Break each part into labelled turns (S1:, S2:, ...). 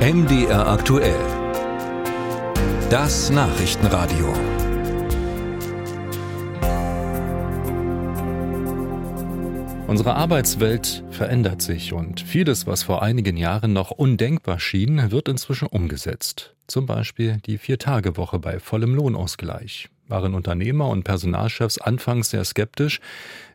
S1: MDR aktuell. Das Nachrichtenradio.
S2: Unsere Arbeitswelt verändert sich und vieles, was vor einigen Jahren noch undenkbar schien, wird inzwischen umgesetzt. Zum Beispiel die Vier-Tage-Woche bei vollem Lohnausgleich waren Unternehmer und Personalchefs anfangs sehr skeptisch,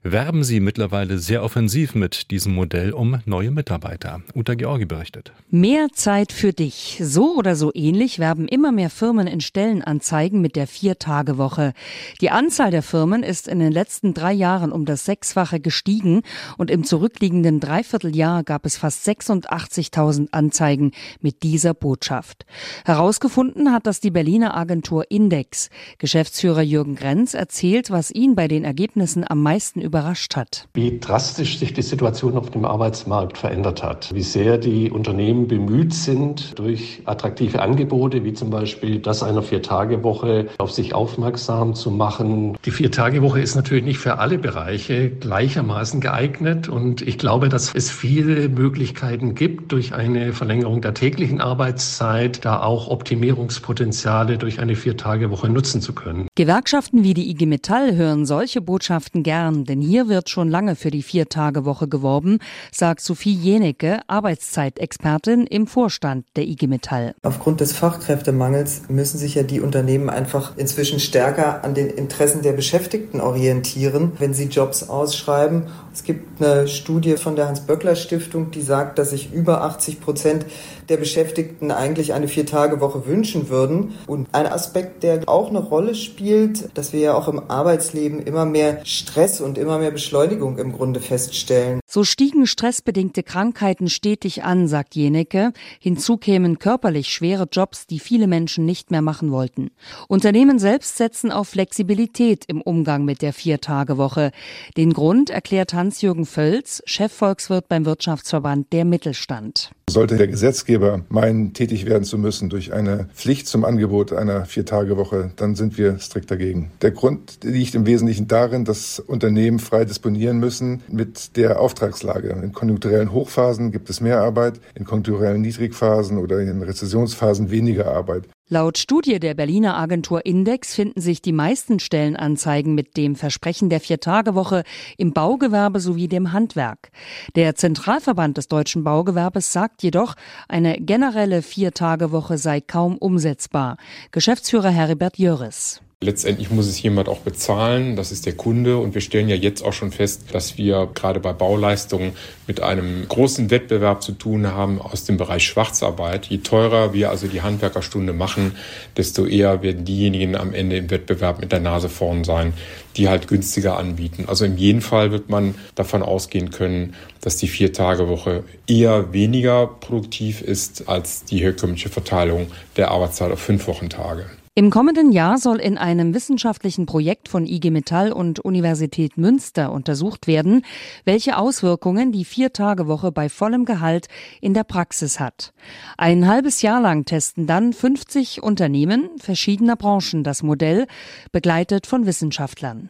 S2: werben sie mittlerweile sehr offensiv mit diesem Modell um neue Mitarbeiter. Uta Georgi berichtet.
S3: Mehr Zeit für dich. So oder so ähnlich werben immer mehr Firmen in Stellenanzeigen mit der Vier-Tage-Woche. Die Anzahl der Firmen ist in den letzten drei Jahren um das Sechsfache gestiegen und im zurückliegenden Dreivierteljahr gab es fast 86.000 Anzeigen mit dieser Botschaft. Herausgefunden hat das die Berliner Agentur Index. Geschäftsführer Geschäftsführer Jürgen Grenz erzählt, was ihn bei den Ergebnissen am meisten überrascht hat.
S4: Wie drastisch sich die Situation auf dem Arbeitsmarkt verändert hat. Wie sehr die Unternehmen bemüht sind, durch attraktive Angebote, wie zum Beispiel das einer Vier-Tage-Woche, auf sich aufmerksam zu machen. Die Vier-Tage-Woche ist natürlich nicht für alle Bereiche gleichermaßen geeignet. Und ich glaube, dass es viele Möglichkeiten gibt, durch eine Verlängerung der täglichen Arbeitszeit da auch Optimierungspotenziale durch eine Vier-Tage-Woche nutzen zu können.
S3: Gewerkschaften wie die IG Metall hören solche Botschaften gern, denn hier wird schon lange für die Vier-Tage-Woche geworben, sagt Sophie Jenecke, Arbeitszeitexpertin im Vorstand der IG Metall.
S5: Aufgrund des Fachkräftemangels müssen sich ja die Unternehmen einfach inzwischen stärker an den Interessen der Beschäftigten orientieren, wenn sie Jobs ausschreiben. Es gibt eine Studie von der Hans-Böckler-Stiftung, die sagt, dass sich über 80 Prozent der Beschäftigten eigentlich eine Vier-Tage-Woche wünschen würden. Und ein Aspekt, der auch eine Rolle spielt, spielt, dass wir ja auch im Arbeitsleben immer mehr Stress und immer mehr Beschleunigung im Grunde feststellen.
S3: So stiegen stressbedingte Krankheiten stetig an, sagt Jenecke. Hinzu kämen körperlich schwere Jobs, die viele Menschen nicht mehr machen wollten. Unternehmen selbst setzen auf Flexibilität im Umgang mit der Viertagewoche. Den Grund erklärt Hans-Jürgen Völz, Chefvolkswirt beim Wirtschaftsverband der Mittelstand.
S6: Sollte der Gesetzgeber meinen, tätig werden zu müssen durch eine Pflicht zum Angebot einer Viertagewoche, dann sind wir strikt dagegen. Der Grund liegt im Wesentlichen darin, dass Unternehmen frei disponieren müssen mit der Auftragslage. In konjunkturellen Hochphasen gibt es mehr Arbeit, in konjunkturellen Niedrigphasen oder in Rezessionsphasen weniger Arbeit.
S3: Laut Studie der Berliner Agentur Index finden sich die meisten Stellenanzeigen mit dem Versprechen der Viertagewoche im Baugewerbe sowie dem Handwerk. Der Zentralverband des deutschen Baugewerbes sagt jedoch, eine generelle Viertagewoche sei kaum umsetzbar. Geschäftsführer Heribert Jöris.
S7: Letztendlich muss es jemand auch bezahlen, das ist der Kunde. Und wir stellen ja jetzt auch schon fest, dass wir gerade bei Bauleistungen mit einem großen Wettbewerb zu tun haben aus dem Bereich Schwarzarbeit. Je teurer wir also die Handwerkerstunde machen, desto eher werden diejenigen am Ende im Wettbewerb mit der Nase vorn sein, die halt günstiger anbieten. Also in jedem Fall wird man davon ausgehen können, dass die Vier-Tage-Woche eher weniger produktiv ist als die herkömmliche Verteilung der Arbeitszeit auf fünf Wochentage.
S3: Im kommenden Jahr soll in einem wissenschaftlichen Projekt von IG Metall und Universität Münster untersucht werden, welche Auswirkungen die Vier-Tage-Woche bei vollem Gehalt in der Praxis hat. Ein halbes Jahr lang testen dann 50 Unternehmen verschiedener Branchen das Modell, begleitet von Wissenschaftlern.